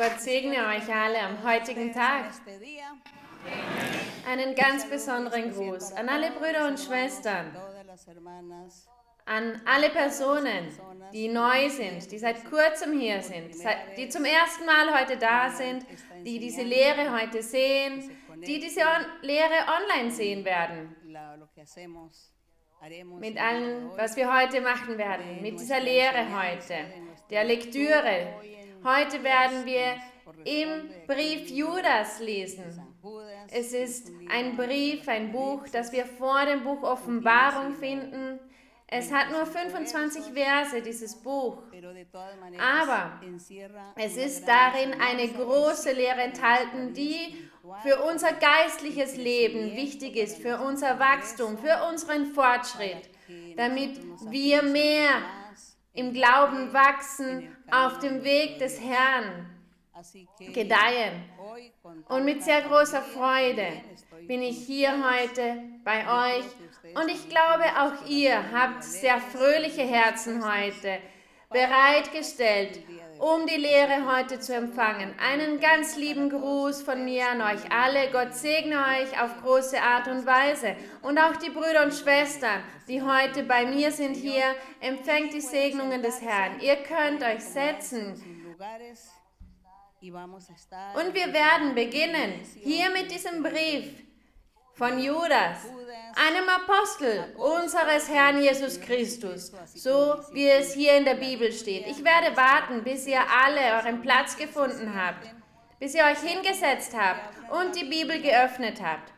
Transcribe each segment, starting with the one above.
Gott segne euch alle am heutigen Tag. Einen ganz besonderen Gruß an alle Brüder und Schwestern, an alle Personen, die neu sind, die seit kurzem hier sind, die zum ersten Mal heute da sind, die diese Lehre heute sehen, die diese Lehre online sehen werden. Mit allem, was wir heute machen werden, mit dieser Lehre heute, der Lektüre. Heute werden wir im Brief Judas lesen. Es ist ein Brief, ein Buch, das wir vor dem Buch Offenbarung finden. Es hat nur 25 Verse, dieses Buch. Aber es ist darin eine große Lehre enthalten, die für unser geistliches Leben wichtig ist, für unser Wachstum, für unseren Fortschritt, damit wir mehr im Glauben wachsen, auf dem Weg des Herrn gedeihen. Und mit sehr großer Freude bin ich hier heute bei euch. Und ich glaube, auch ihr habt sehr fröhliche Herzen heute bereitgestellt, um die Lehre heute zu empfangen. Einen ganz lieben Gruß von mir an euch alle. Gott segne euch auf große Art und Weise. Und auch die Brüder und Schwestern, die heute bei mir sind hier, empfängt die Segnungen des Herrn. Ihr könnt euch setzen. Und wir werden beginnen hier mit diesem Brief von Judas, einem Apostel unseres Herrn Jesus Christus, so wie es hier in der Bibel steht. Ich werde warten, bis ihr alle euren Platz gefunden habt, bis ihr euch hingesetzt habt und die Bibel geöffnet habt.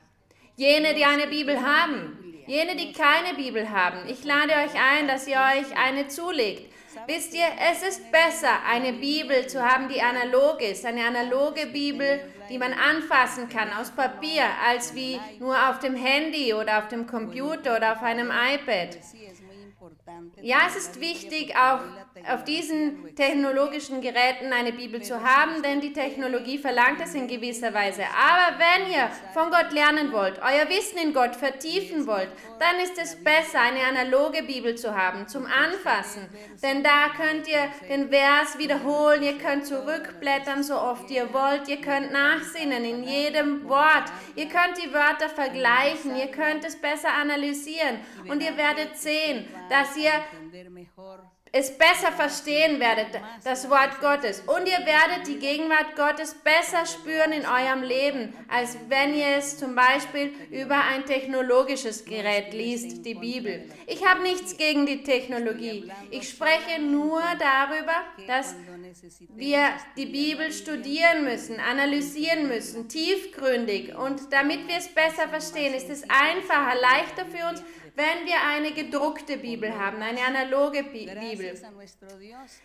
Jene, die eine Bibel haben, jene, die keine Bibel haben, ich lade euch ein, dass ihr euch eine zulegt. Wisst ihr, es ist besser, eine Bibel zu haben, die analog ist, eine analoge Bibel, die man anfassen kann aus Papier, als wie nur auf dem Handy oder auf dem Computer oder auf einem iPad. Ja, es ist wichtig, auch auf diesen technologischen Geräten eine Bibel zu haben, denn die Technologie verlangt es in gewisser Weise. Aber wenn ihr von Gott lernen wollt, euer Wissen in Gott vertiefen wollt, dann ist es besser, eine analoge Bibel zu haben zum Anfassen. Denn da könnt ihr den Vers wiederholen, ihr könnt zurückblättern, so oft ihr wollt, ihr könnt nachsinnen in jedem Wort, ihr könnt die Wörter vergleichen, ihr könnt es besser analysieren und ihr werdet sehen, dass ihr es besser verstehen werdet, das Wort Gottes. Und ihr werdet die Gegenwart Gottes besser spüren in eurem Leben, als wenn ihr es zum Beispiel über ein technologisches Gerät liest, die Bibel. Ich habe nichts gegen die Technologie. Ich spreche nur darüber, dass wir die Bibel studieren müssen, analysieren müssen, tiefgründig. Und damit wir es besser verstehen, ist es einfacher, leichter für uns, wenn wir eine gedruckte Bibel haben, eine analoge Bibel.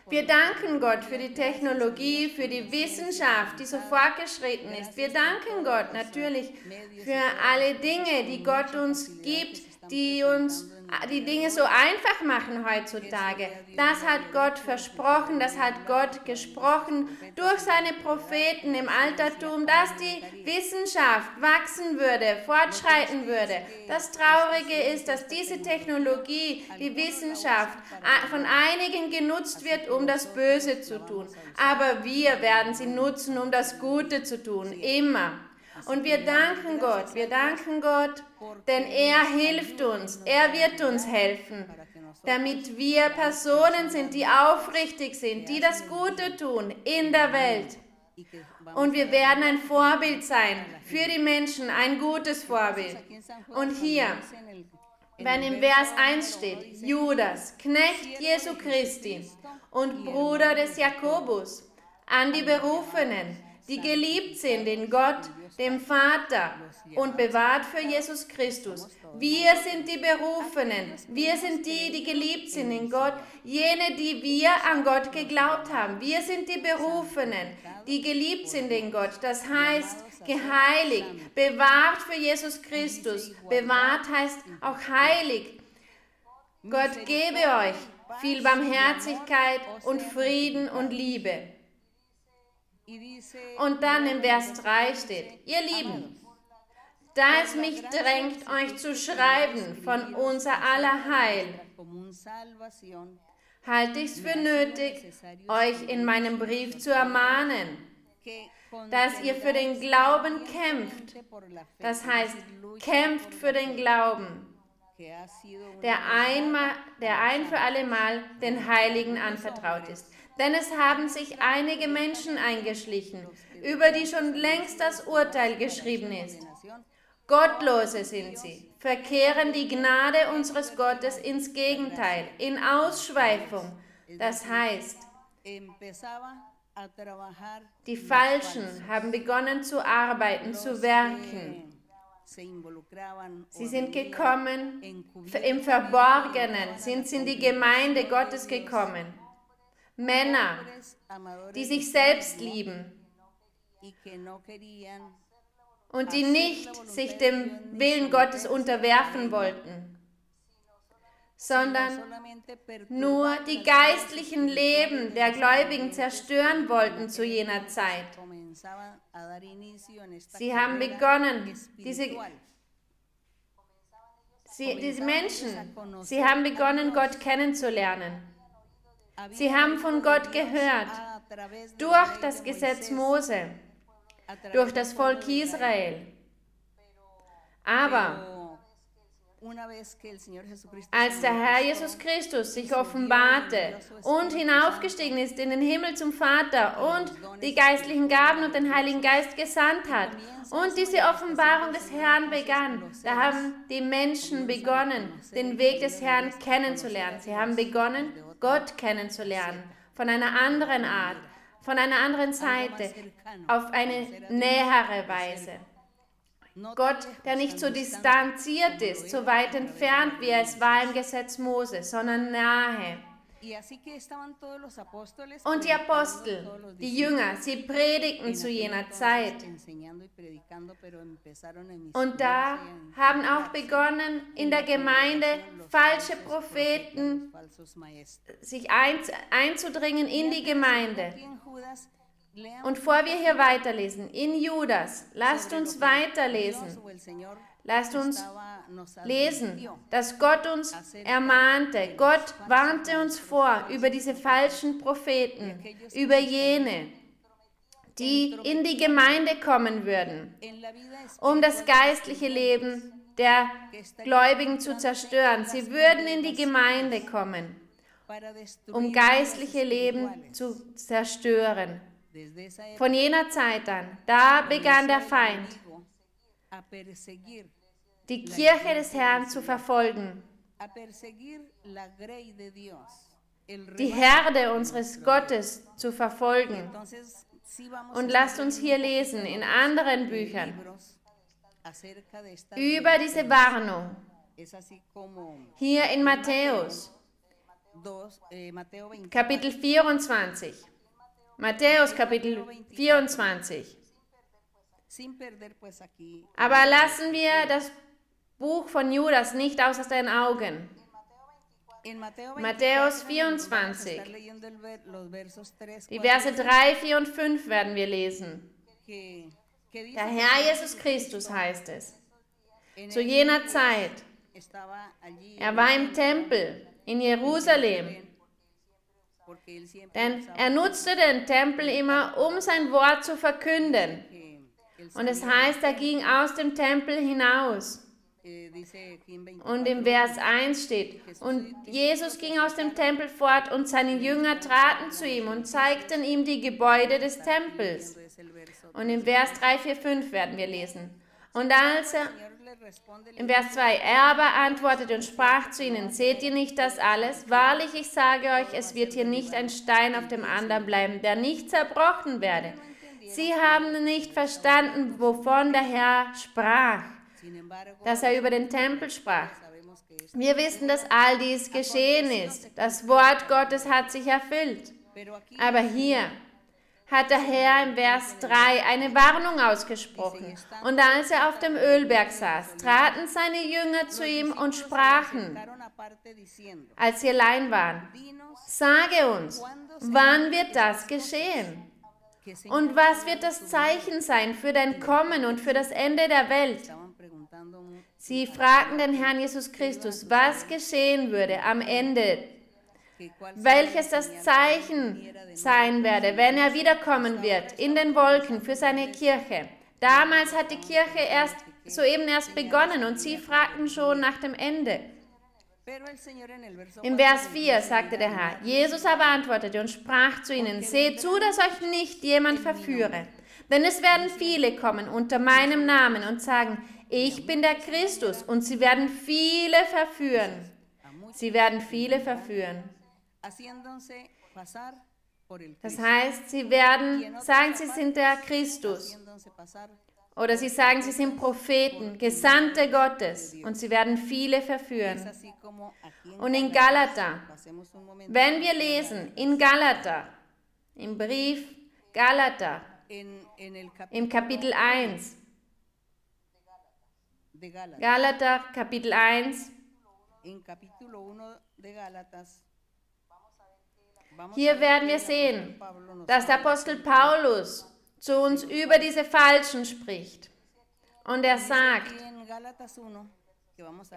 Wir danken Gott für die Technologie, für die Wissenschaft, die so fortgeschritten ist. Wir danken Gott natürlich für alle Dinge, die Gott uns gibt, die uns die Dinge so einfach machen heutzutage. Das hat Gott versprochen, das hat Gott gesprochen durch seine Propheten im Altertum, dass die Wissenschaft wachsen würde, fortschreiten würde. Das Traurige ist, dass diese Technologie, die Wissenschaft, von einigen genutzt wird, um das Böse zu tun. Aber wir werden sie nutzen, um das Gute zu tun, immer. Und wir danken Gott, wir danken Gott, denn er hilft uns, er wird uns helfen, damit wir Personen sind, die aufrichtig sind, die das Gute tun in der Welt. Und wir werden ein Vorbild sein für die Menschen, ein gutes Vorbild. Und hier, wenn im Vers 1 steht, Judas, Knecht Jesu Christi und Bruder des Jakobus, an die Berufenen, die geliebt sind in Gott, dem Vater und bewahrt für Jesus Christus. Wir sind die Berufenen, wir sind die, die geliebt sind in Gott, jene, die wir an Gott geglaubt haben. Wir sind die Berufenen, die geliebt sind in Gott. Das heißt, geheiligt, bewahrt für Jesus Christus. Bewahrt heißt auch heilig. Gott gebe euch viel Barmherzigkeit und Frieden und Liebe. Und dann im Vers 3 steht, ihr Lieben, da es mich drängt, euch zu schreiben von unser aller Heil, halte ich es für nötig, euch in meinem Brief zu ermahnen, dass ihr für den Glauben kämpft. Das heißt, kämpft für den Glauben, der, einmal, der ein für allemal den Heiligen anvertraut ist. Denn es haben sich einige Menschen eingeschlichen, über die schon längst das Urteil geschrieben ist. Gottlose sind sie, verkehren die Gnade unseres Gottes ins Gegenteil, in Ausschweifung. Das heißt, die Falschen haben begonnen zu arbeiten, zu werken. Sie sind gekommen im Verborgenen, sind sie in die Gemeinde Gottes gekommen. Männer, die sich selbst lieben und die nicht sich dem Willen Gottes unterwerfen wollten sondern nur die geistlichen Leben der Gläubigen zerstören wollten zu jener Zeit. Sie haben begonnen, diese, sie, diese Menschen, sie haben begonnen, Gott kennenzulernen. Sie haben von Gott gehört, durch das Gesetz Mose, durch das Volk Israel. Aber als der Herr Jesus Christus sich offenbarte und hinaufgestiegen ist in den Himmel zum Vater und die geistlichen Gaben und den Heiligen Geist gesandt hat und diese Offenbarung des Herrn begann, da haben die Menschen begonnen, den Weg des Herrn kennenzulernen. Sie haben begonnen, Gott kennenzulernen, von einer anderen Art, von einer anderen Seite, auf eine nähere Weise. Gott, der nicht so distanziert ist, so weit entfernt, wie es war im Gesetz Mose, sondern nahe. Und die Apostel, die Jünger, sie predigten zu jener Zeit. Und da haben auch begonnen, in der Gemeinde falsche Propheten sich einzudringen in die Gemeinde. Und vor wir hier weiterlesen, in Judas, lasst uns weiterlesen. Lasst uns lesen, dass Gott uns ermahnte. Gott warnte uns vor über diese falschen Propheten, über jene, die in die Gemeinde kommen würden, um das geistliche Leben der Gläubigen zu zerstören. Sie würden in die Gemeinde kommen, um geistliche Leben zu zerstören. Von jener Zeit an, da begann der Feind, die Kirche des Herrn zu verfolgen, die Herde unseres Gottes zu verfolgen. Und lasst uns hier lesen in anderen Büchern über diese Warnung. Hier in Matthäus, eh, Kapitel 24. Matthäus Kapitel 24. Aber lassen wir das Buch von Judas nicht aus den Augen. Matthäus 24. Die Verse 3, 4 und 5 werden wir lesen. Der Herr Jesus Christus heißt es. Zu jener Zeit. Er war im Tempel in Jerusalem denn er nutzte den Tempel immer, um sein Wort zu verkünden. Und es heißt, er ging aus dem Tempel hinaus. Und im Vers 1 steht, und Jesus ging aus dem Tempel fort und seine Jünger traten zu ihm und zeigten ihm die Gebäude des Tempels. Und im Vers 3, 4, 5 werden wir lesen. Und als er im Vers 2, er aber antwortete und sprach zu ihnen, seht ihr nicht das alles? Wahrlich, ich sage euch, es wird hier nicht ein Stein auf dem anderen bleiben, der nicht zerbrochen werde. Sie haben nicht verstanden, wovon der Herr sprach, dass er über den Tempel sprach. Wir wissen, dass all dies geschehen ist. Das Wort Gottes hat sich erfüllt. Aber hier hat der Herr im Vers 3 eine Warnung ausgesprochen. Und als er auf dem Ölberg saß, traten seine Jünger zu ihm und sprachen, als sie allein waren, sage uns, wann wird das geschehen? Und was wird das Zeichen sein für dein Kommen und für das Ende der Welt? Sie fragten den Herrn Jesus Christus, was geschehen würde am Ende welches das Zeichen sein werde, wenn er wiederkommen wird in den Wolken für seine Kirche. Damals hat die Kirche erst soeben erst begonnen und sie fragten schon nach dem Ende. Im Vers 4 sagte der Herr, Jesus aber antwortete und sprach zu ihnen, seht zu, dass euch nicht jemand verführe. Denn es werden viele kommen unter meinem Namen und sagen, ich bin der Christus und sie werden viele verführen. Sie werden viele verführen. Das heißt, sie werden sagen, sie sind der Christus. Oder sie sagen, sie sind Propheten, Gesandte Gottes. Und sie werden viele verführen. Und in Galater, wenn wir lesen, in Galater, im Brief Galater, im Kapitel 1, Galater Kapitel 1, hier werden wir sehen, dass der Apostel Paulus zu uns über diese Falschen spricht. Und er sagt,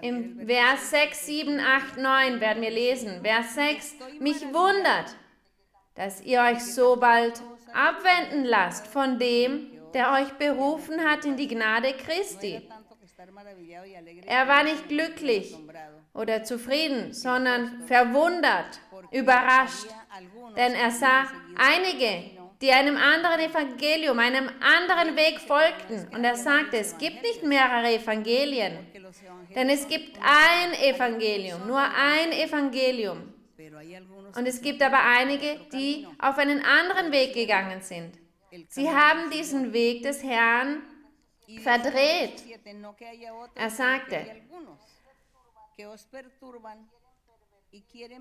im Vers 6, 7, 8, 9 werden wir lesen, Vers 6, mich wundert, dass ihr euch so bald abwenden lasst von dem, der euch berufen hat in die Gnade Christi. Er war nicht glücklich oder zufrieden, sondern verwundert, überrascht, denn er sah einige, die einem anderen Evangelium, einem anderen Weg folgten. Und er sagte, es gibt nicht mehrere Evangelien, denn es gibt ein Evangelium, nur ein Evangelium. Und es gibt aber einige, die auf einen anderen Weg gegangen sind. Sie haben diesen Weg des Herrn verdreht. Er sagte,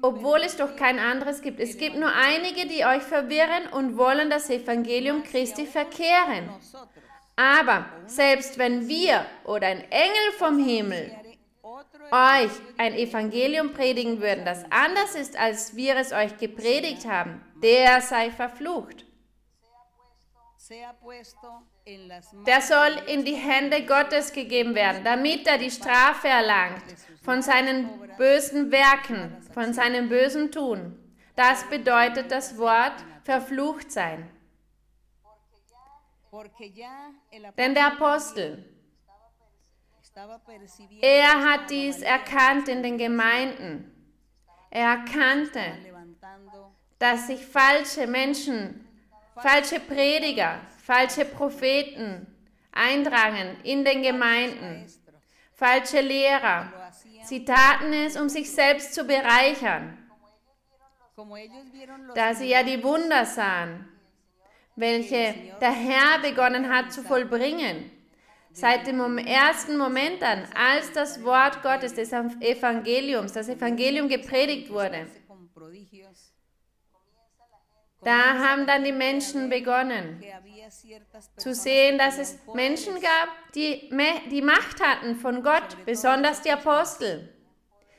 obwohl es doch kein anderes gibt. Es gibt nur einige, die euch verwirren und wollen das Evangelium Christi verkehren. Aber selbst wenn wir oder ein Engel vom Himmel euch ein Evangelium predigen würden, das anders ist, als wir es euch gepredigt haben, der sei verflucht. Der soll in die Hände Gottes gegeben werden, damit er die Strafe erlangt von seinen bösen Werken, von seinem bösen Tun. Das bedeutet das Wort verflucht sein. Denn der Apostel, er hat dies erkannt in den Gemeinden. Er erkannte, dass sich falsche Menschen, falsche Prediger, falsche Propheten eindrangen in den Gemeinden, falsche Lehrer. Sie taten es, um sich selbst zu bereichern, da sie ja die Wunder sahen, welche der Herr begonnen hat zu vollbringen. Seit dem ersten Moment an, als das Wort Gottes des Evangeliums, das Evangelium gepredigt wurde, da haben dann die Menschen begonnen zu sehen, dass es Menschen gab, die die Macht hatten von Gott, besonders die Apostel.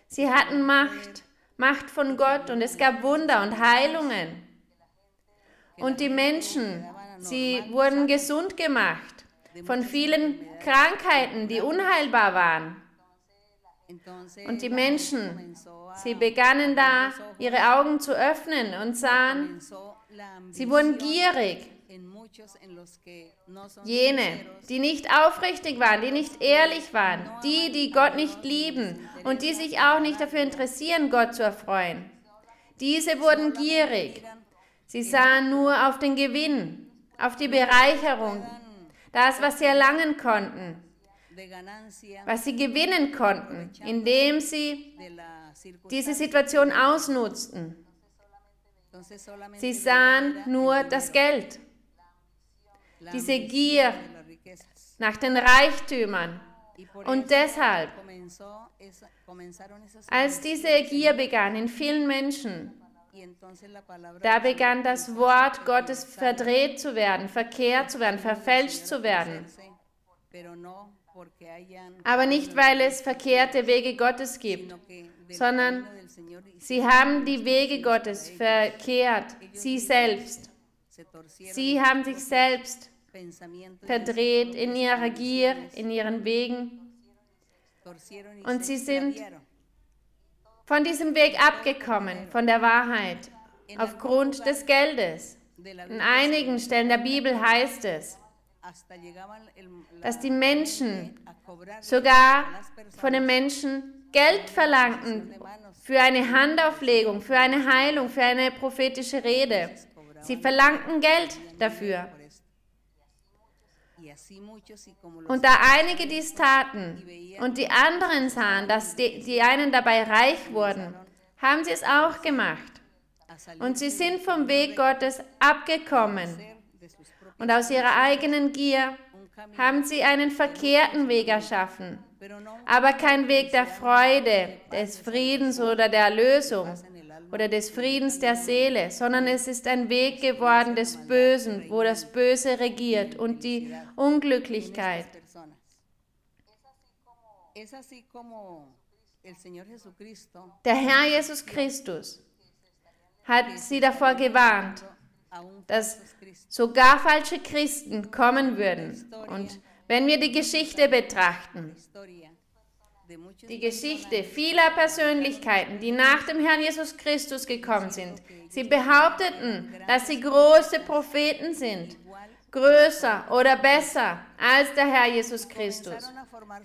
Sie hatten Macht, Macht von Gott und es gab Wunder und Heilungen. Und die Menschen, sie wurden gesund gemacht von vielen Krankheiten, die unheilbar waren. Und die Menschen, sie begannen da ihre Augen zu öffnen und sahen, sie wurden gierig Jene, die nicht aufrichtig waren, die nicht ehrlich waren, die, die Gott nicht lieben und die sich auch nicht dafür interessieren, Gott zu erfreuen. Diese wurden gierig. Sie sahen nur auf den Gewinn, auf die Bereicherung, das, was sie erlangen konnten, was sie gewinnen konnten, indem sie diese Situation ausnutzten. Sie sahen nur das Geld diese Gier nach den Reichtümern. Und deshalb, als diese Gier begann in vielen Menschen, da begann das Wort Gottes verdreht zu werden, verkehrt zu werden, verfälscht zu werden. Aber nicht, weil es verkehrte Wege Gottes gibt, sondern sie haben die Wege Gottes verkehrt, sie selbst. Sie haben sich selbst verdreht in ihrer Gier, in ihren Wegen. Und sie sind von diesem Weg abgekommen, von der Wahrheit, aufgrund des Geldes. In einigen Stellen der Bibel heißt es, dass die Menschen sogar von den Menschen Geld verlangten für eine Handauflegung, für eine Heilung, für eine prophetische Rede. Sie verlangten Geld dafür. Und da einige dies taten und die anderen sahen, dass die, die einen dabei reich wurden, haben sie es auch gemacht. Und sie sind vom Weg Gottes abgekommen. Und aus ihrer eigenen Gier haben sie einen verkehrten Weg erschaffen, aber kein Weg der Freude, des Friedens oder der Erlösung oder des Friedens der Seele, sondern es ist ein Weg geworden des Bösen, wo das Böse regiert und die Unglücklichkeit. Der Herr Jesus Christus hat sie davor gewarnt, dass sogar falsche Christen kommen würden. Und wenn wir die Geschichte betrachten, die Geschichte vieler Persönlichkeiten, die nach dem Herrn Jesus Christus gekommen sind. Sie behaupteten, dass sie große Propheten sind, größer oder besser als der Herr Jesus Christus.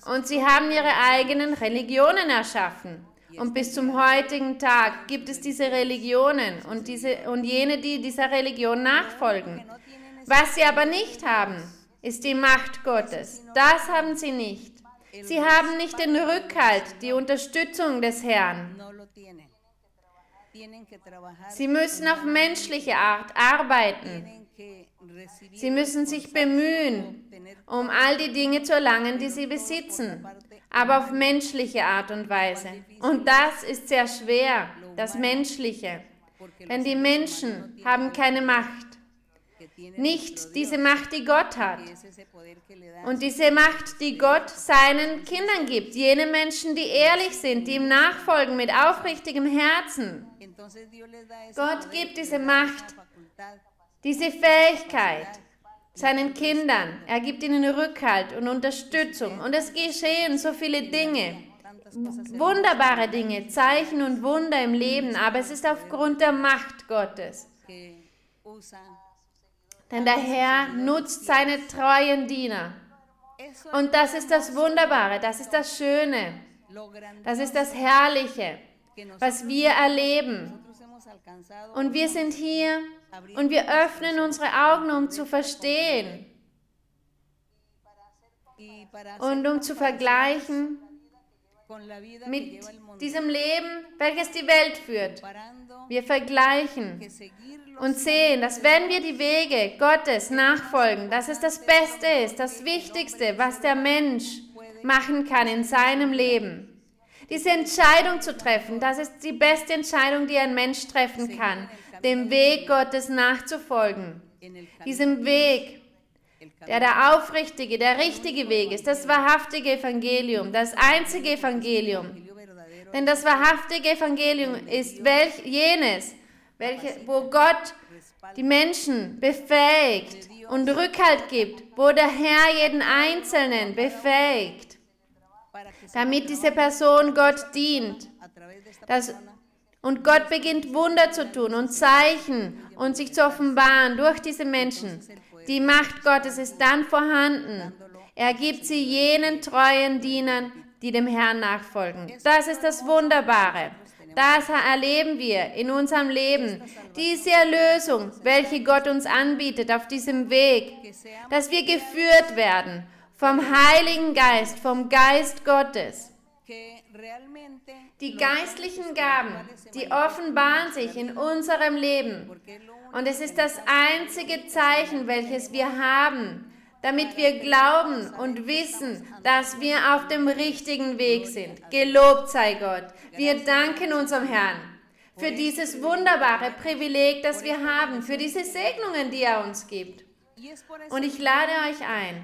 Und sie haben ihre eigenen Religionen erschaffen. Und bis zum heutigen Tag gibt es diese Religionen und, diese, und jene, die dieser Religion nachfolgen. Was sie aber nicht haben, ist die Macht Gottes. Das haben sie nicht. Sie haben nicht den Rückhalt, die Unterstützung des Herrn. Sie müssen auf menschliche Art arbeiten. Sie müssen sich bemühen, um all die Dinge zu erlangen, die sie besitzen, aber auf menschliche Art und Weise. Und das ist sehr schwer, das Menschliche. Denn die Menschen haben keine Macht. Nicht diese Macht, die Gott hat. Und diese Macht, die Gott seinen Kindern gibt, jene Menschen, die ehrlich sind, die ihm nachfolgen mit aufrichtigem Herzen. Gott gibt diese Macht, diese Fähigkeit seinen Kindern. Er gibt ihnen Rückhalt und Unterstützung. Und es geschehen so viele Dinge, wunderbare Dinge, Zeichen und Wunder im Leben, aber es ist aufgrund der Macht Gottes. Denn der Herr nutzt seine treuen Diener. Und das ist das Wunderbare, das ist das Schöne, das ist das Herrliche, was wir erleben. Und wir sind hier und wir öffnen unsere Augen, um zu verstehen und um zu vergleichen mit diesem Leben, welches die Welt führt. Wir vergleichen und sehen, dass wenn wir die Wege Gottes nachfolgen, dass es das Beste ist, das Wichtigste, was der Mensch machen kann in seinem Leben. Diese Entscheidung zu treffen, das ist die beste Entscheidung, die ein Mensch treffen kann, dem Weg Gottes nachzufolgen. Diesem Weg, der der aufrichtige, der richtige Weg ist, das wahrhaftige Evangelium, das einzige Evangelium. Denn das wahrhaftige Evangelium ist welch, jenes, welche, wo Gott die Menschen befähigt und Rückhalt gibt, wo der Herr jeden Einzelnen befähigt, damit diese Person Gott dient. Das, und Gott beginnt Wunder zu tun und Zeichen und sich zu offenbaren durch diese Menschen. Die Macht Gottes ist dann vorhanden. Er gibt sie jenen treuen Dienern, die dem Herrn nachfolgen. Das ist das Wunderbare. Das erleben wir in unserem Leben. Diese Erlösung, welche Gott uns anbietet auf diesem Weg, dass wir geführt werden vom Heiligen Geist, vom Geist Gottes. Die geistlichen Gaben, die offenbaren sich in unserem Leben. Und es ist das einzige Zeichen, welches wir haben, damit wir glauben und wissen, dass wir auf dem richtigen Weg sind. Gelobt sei Gott. Wir danken unserem Herrn für dieses wunderbare Privileg, das wir haben, für diese Segnungen, die er uns gibt. Und ich lade euch ein,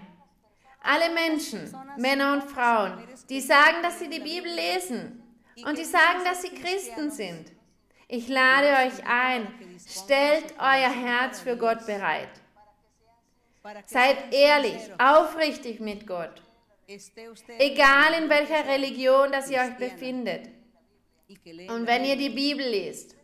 alle Menschen, Männer und Frauen, die sagen, dass sie die Bibel lesen und die sagen, dass sie Christen sind. Ich lade euch ein, stellt euer Herz für Gott bereit. Seid ehrlich, aufrichtig mit Gott. Egal in welcher Religion, dass ihr euch befindet. Und wenn ihr die Bibel liest,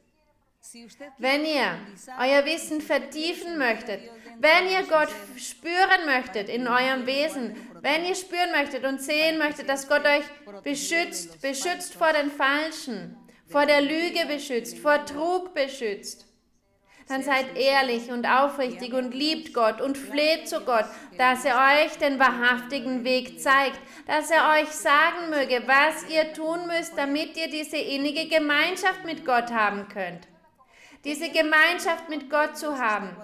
wenn ihr euer Wissen vertiefen möchtet, wenn ihr Gott spüren möchtet in eurem Wesen, wenn ihr spüren möchtet und sehen möchtet, dass Gott euch beschützt, beschützt vor den Falschen, vor der Lüge beschützt, vor Trug beschützt, dann seid ehrlich und aufrichtig und liebt Gott und fleht zu Gott, dass er euch den wahrhaftigen Weg zeigt, dass er euch sagen möge, was ihr tun müsst, damit ihr diese innige Gemeinschaft mit Gott haben könnt. Diese Gemeinschaft mit Gott zu haben,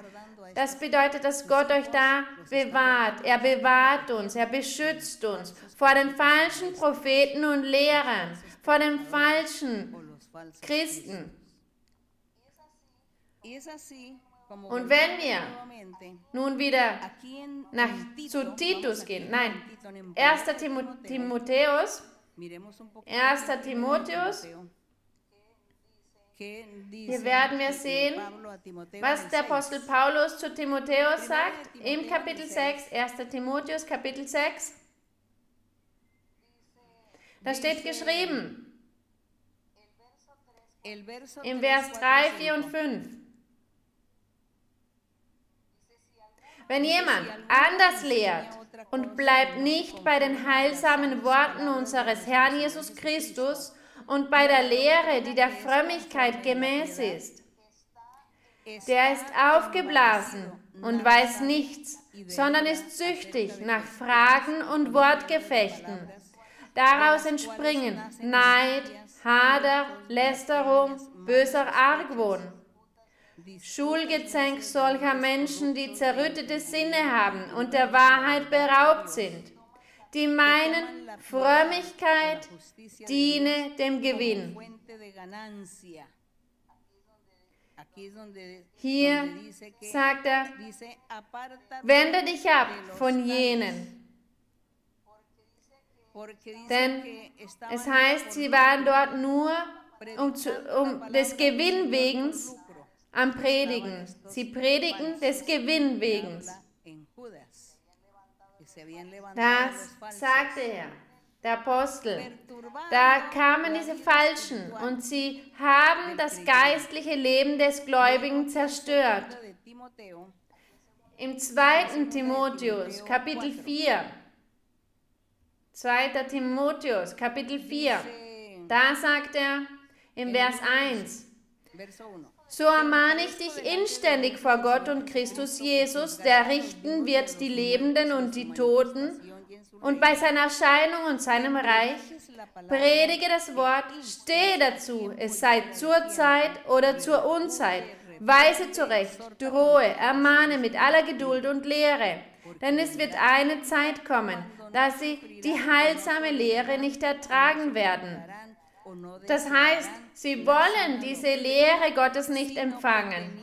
das bedeutet, dass Gott euch da bewahrt. Er bewahrt uns, er beschützt uns vor den falschen Propheten und Lehrern, vor den falschen Christen. Und wenn wir nun wieder nach, zu Titus gehen, nein, 1. Timotheus, 1. Timotheus, hier werden wir sehen, was der Apostel Paulus zu Timotheus sagt im Kapitel 6, 1. Timotheus Kapitel 6. Da steht geschrieben, im Vers 3, 4 und 5. Wenn jemand anders lehrt und bleibt nicht bei den heilsamen Worten unseres Herrn Jesus Christus und bei der Lehre, die der Frömmigkeit gemäß ist. Der ist aufgeblasen und weiß nichts, sondern ist süchtig nach Fragen und Wortgefechten. Daraus entspringen Neid, Hader, Lästerung, böser Argwohn. Schulgezänk solcher Menschen, die zerrüttete Sinne haben und der Wahrheit beraubt sind die meinen, Frömmigkeit diene dem Gewinn. Hier sagt er, wende dich ab von jenen. Denn es heißt, sie waren dort nur um, zu, um des Gewinnwegens am Predigen. Sie predigen des Gewinnwegens. Das sagte er, der Apostel. Da kamen diese Falschen und sie haben das geistliche Leben des Gläubigen zerstört. Im 2. Timotheus, Kapitel 4, 2. Timotheus, Kapitel 4, da sagt er im Vers 1, so ermahne ich dich inständig vor Gott und Christus Jesus, der richten wird die Lebenden und die Toten, und bei seiner Erscheinung und seinem Reich. Predige das Wort, stehe dazu, es sei zur Zeit oder zur Unzeit, weise zurecht, drohe, ermahne mit aller Geduld und Lehre, denn es wird eine Zeit kommen, da sie die heilsame Lehre nicht ertragen werden das heißt, sie wollen diese Lehre Gottes nicht empfangen,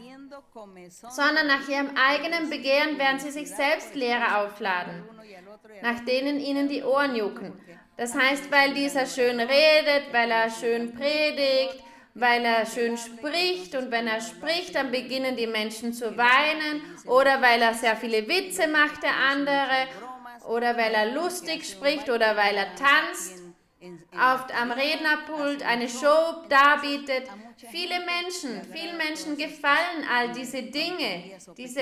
sondern nach ihrem eigenen Begehren werden sie sich selbst Lehre aufladen, nach denen ihnen die Ohren jucken. Das heißt, weil dieser schön redet, weil er schön predigt, weil er schön spricht und wenn er spricht, dann beginnen die Menschen zu weinen oder weil er sehr viele Witze macht, der andere, oder weil er lustig spricht oder weil er tanzt oft am Rednerpult eine Show darbietet. Viele Menschen, vielen Menschen gefallen all diese Dinge, diese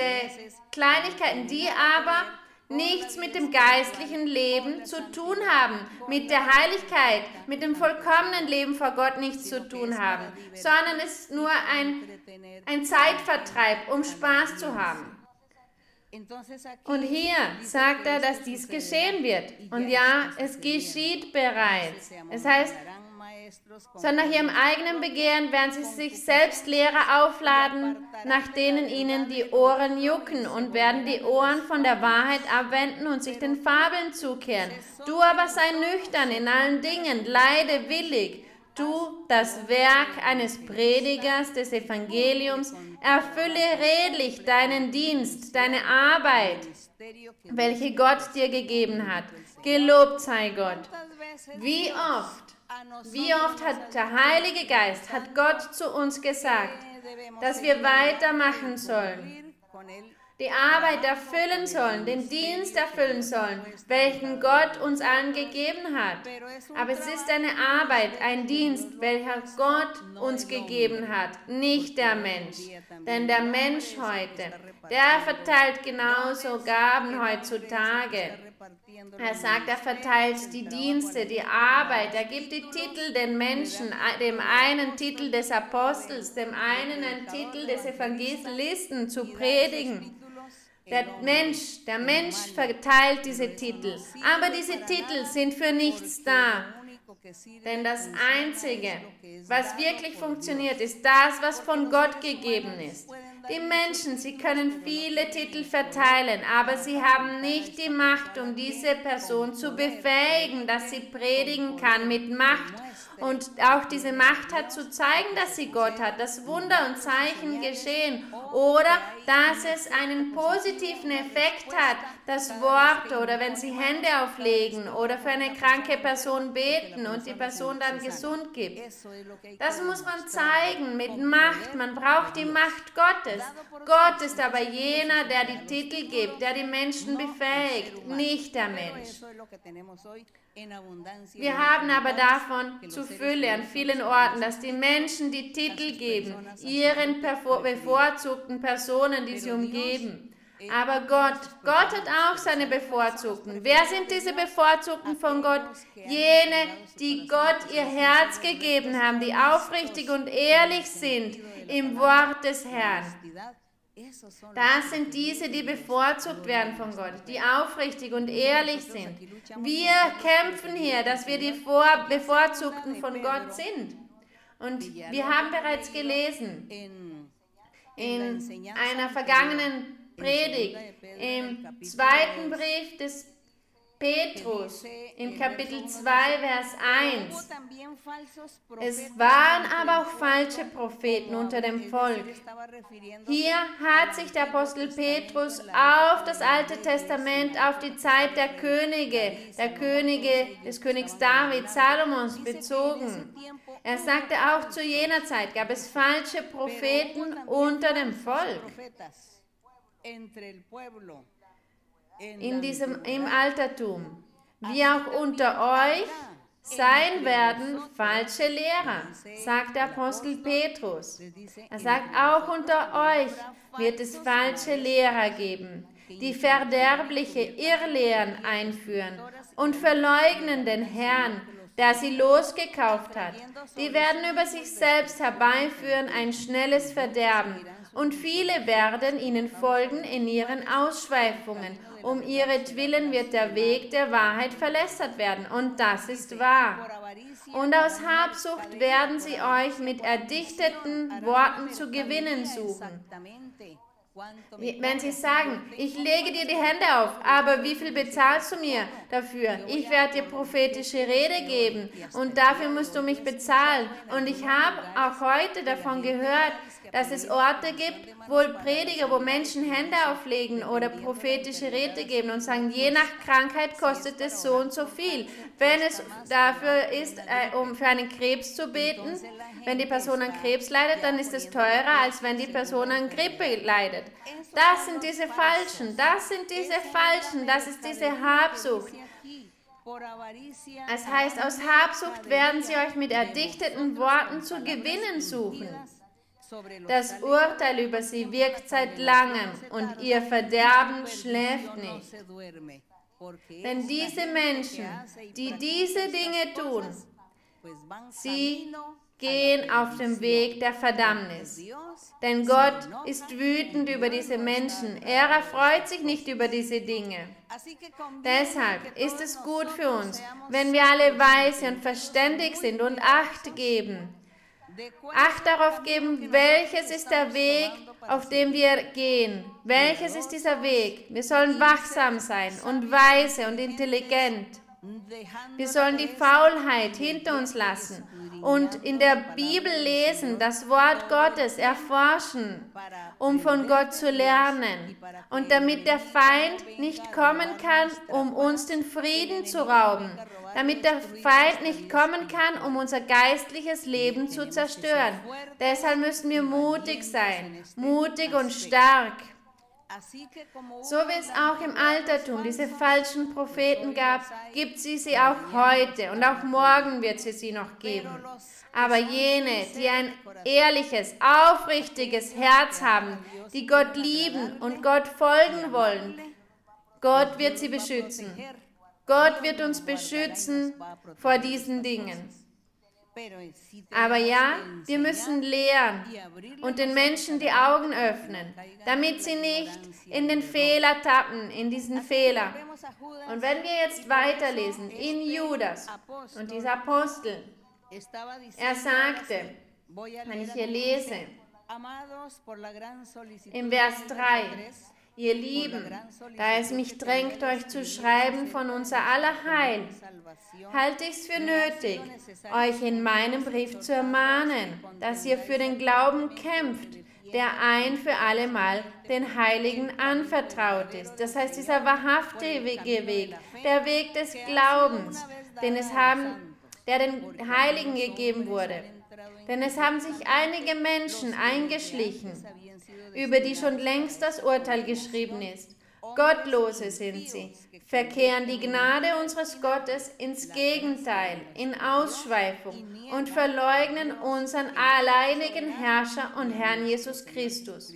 Kleinigkeiten, die aber nichts mit dem geistlichen Leben zu tun haben, mit der Heiligkeit, mit dem vollkommenen Leben vor Gott nichts zu tun haben, sondern es ist nur ein, ein Zeitvertreib, um Spaß zu haben. Und hier sagt er, dass dies geschehen wird. Und ja, es geschieht bereits. Es heißt, sondern nach ihrem eigenen Begehren werden sie sich selbst Lehrer aufladen, nach denen ihnen die Ohren jucken und werden die Ohren von der Wahrheit abwenden und sich den Fabeln zukehren. Du aber sei nüchtern in allen Dingen, leide willig, du das Werk eines Predigers des Evangeliums, erfülle redlich deinen Dienst, deine Arbeit, welche Gott dir gegeben hat. Gelobt sei Gott. Wie oft, wie oft hat der Heilige Geist, hat Gott zu uns gesagt, dass wir weitermachen sollen die Arbeit erfüllen sollen, den Dienst erfüllen sollen, welchen Gott uns angegeben hat. Aber es ist eine Arbeit, ein Dienst, welcher Gott uns gegeben hat, nicht der Mensch. Denn der Mensch heute, der verteilt genauso Gaben heutzutage. Er sagt, er verteilt die Dienste, die Arbeit, er gibt die Titel den Menschen, dem einen Titel des Apostels, dem einen einen Titel des Evangelisten zu predigen. Der Mensch, der Mensch verteilt diese Titel. Aber diese Titel sind für nichts da. Denn das Einzige, was wirklich funktioniert, ist das, was von Gott gegeben ist. Die Menschen, sie können viele Titel verteilen, aber sie haben nicht die Macht, um diese Person zu befähigen, dass sie predigen kann mit Macht und auch diese Macht hat zu zeigen, dass sie Gott hat, dass Wunder und Zeichen geschehen oder dass es einen positiven Effekt hat, das Wort oder wenn sie Hände auflegen oder für eine kranke Person beten und die Person dann gesund gibt. Das muss man zeigen mit Macht. Man braucht die Macht Gottes. Gott ist aber jener, der die Titel gibt, der die Menschen befähigt, nicht der Mensch. Wir haben aber davon zu Fülle an vielen Orten, dass die Menschen die Titel geben, ihren bevorzugten Personen, die sie umgeben. Aber Gott, Gott hat auch seine Bevorzugten. Wer sind diese Bevorzugten von Gott? Jene, die Gott ihr Herz gegeben haben, die aufrichtig und ehrlich sind im Wort des Herrn. Das sind diese, die bevorzugt werden von Gott, die aufrichtig und ehrlich sind. Wir kämpfen hier, dass wir die Vor Bevorzugten von Gott sind. Und wir haben bereits gelesen in einer vergangenen Predigt, im zweiten Brief des Petrus in Kapitel 2, Vers 1. Es waren aber auch falsche Propheten unter dem Volk. Hier hat sich der Apostel Petrus auf das Alte Testament, auf die Zeit der Könige, der Könige des Königs David, Salomons bezogen. Er sagte auch zu jener Zeit gab es falsche Propheten unter dem Volk in diesem, im Altertum, wie auch unter euch sein werden falsche Lehrer, sagt der Apostel Petrus. Er sagt, auch unter euch wird es falsche Lehrer geben, die verderbliche Irrlehren einführen und verleugnen den Herrn, der sie losgekauft hat. Die werden über sich selbst herbeiführen ein schnelles Verderben und viele werden ihnen folgen in ihren Ausschweifungen. Um ihretwillen wird der Weg der Wahrheit verlässert werden. Und das ist wahr. Und aus Habsucht werden sie euch mit erdichteten Worten zu gewinnen suchen. Wenn sie sagen, ich lege dir die Hände auf, aber wie viel bezahlst du mir dafür? Ich werde dir prophetische Rede geben und dafür musst du mich bezahlen. Und ich habe auch heute davon gehört, dass es Orte gibt, wo Prediger, wo Menschen Hände auflegen oder prophetische Rede geben und sagen, je nach Krankheit kostet es so und so viel. Wenn es dafür ist, äh, um für einen Krebs zu beten, wenn die Person an Krebs leidet, dann ist es teurer, als wenn die Person an Grippe leidet. Das sind diese Falschen, das sind diese Falschen, das ist diese Habsucht. Es heißt, aus Habsucht werden sie euch mit erdichteten Worten zu gewinnen suchen. Das Urteil über sie wirkt seit langem und ihr Verderben schläft nicht. Denn diese Menschen, die diese Dinge tun, sie gehen auf dem Weg der Verdammnis. Denn Gott ist wütend über diese Menschen. Er erfreut sich nicht über diese Dinge. Deshalb ist es gut für uns, wenn wir alle weise und verständig sind und Acht geben. Acht darauf geben, welches ist der Weg, auf dem wir gehen. Welches ist dieser Weg? Wir sollen wachsam sein und weise und intelligent. Wir sollen die Faulheit hinter uns lassen und in der Bibel lesen, das Wort Gottes erforschen, um von Gott zu lernen. Und damit der Feind nicht kommen kann, um uns den Frieden zu rauben. Damit der Feind nicht kommen kann, um unser geistliches Leben zu zerstören. Deshalb müssen wir mutig sein, mutig und stark. So wie es auch im Altertum diese falschen Propheten gab, gibt sie sie auch heute und auch morgen wird sie sie noch geben. Aber jene, die ein ehrliches, aufrichtiges Herz haben, die Gott lieben und Gott folgen wollen, Gott wird sie beschützen. Gott wird uns beschützen vor diesen Dingen. Aber ja, wir müssen lehren und den Menschen die Augen öffnen, damit sie nicht in den Fehler tappen, in diesen Fehler. Und wenn wir jetzt weiterlesen in Judas und dieser Apostel, er sagte, wenn ich hier lese, im Vers 3, Ihr Lieben, da es mich drängt, euch zu schreiben von unser aller Heil, halte ich es für nötig, euch in meinem Brief zu ermahnen, dass ihr für den Glauben kämpft, der ein für allemal den Heiligen anvertraut ist. Das heißt, dieser wahrhaftige Weg, der Weg des Glaubens, den es haben, der den Heiligen gegeben wurde. Denn es haben sich einige Menschen eingeschlichen, über die schon längst das Urteil geschrieben ist. Gottlose sind sie, verkehren die Gnade unseres Gottes ins Gegenteil, in Ausschweifung und verleugnen unseren alleinigen Herrscher und Herrn Jesus Christus.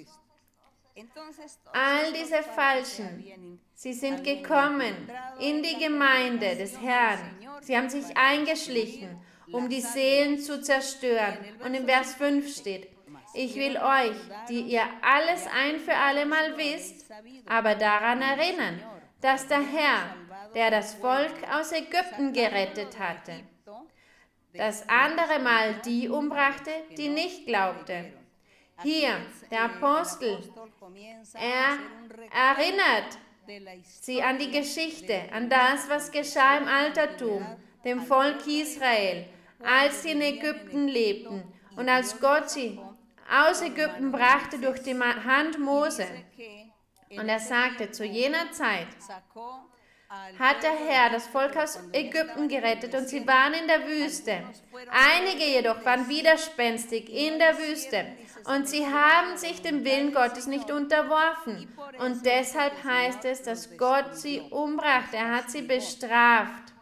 All diese Falschen, sie sind gekommen in die Gemeinde des Herrn. Sie haben sich eingeschlichen, um die Seelen zu zerstören. Und im Vers 5 steht, ich will euch, die ihr alles ein für allemal wisst, aber daran erinnern, dass der Herr, der das Volk aus Ägypten gerettet hatte, das andere Mal die umbrachte, die nicht glaubte. Hier, der Apostel, er erinnert sie an die Geschichte, an das, was geschah im Altertum, dem Volk Israel, als sie in Ägypten lebten und als Gott sie aus Ägypten brachte durch die Hand Mose. Und er sagte, zu jener Zeit hat der Herr das Volk aus Ägypten gerettet und sie waren in der Wüste. Einige jedoch waren widerspenstig in der Wüste und sie haben sich dem Willen Gottes nicht unterworfen. Und deshalb heißt es, dass Gott sie umbrachte. Er hat sie bestraft.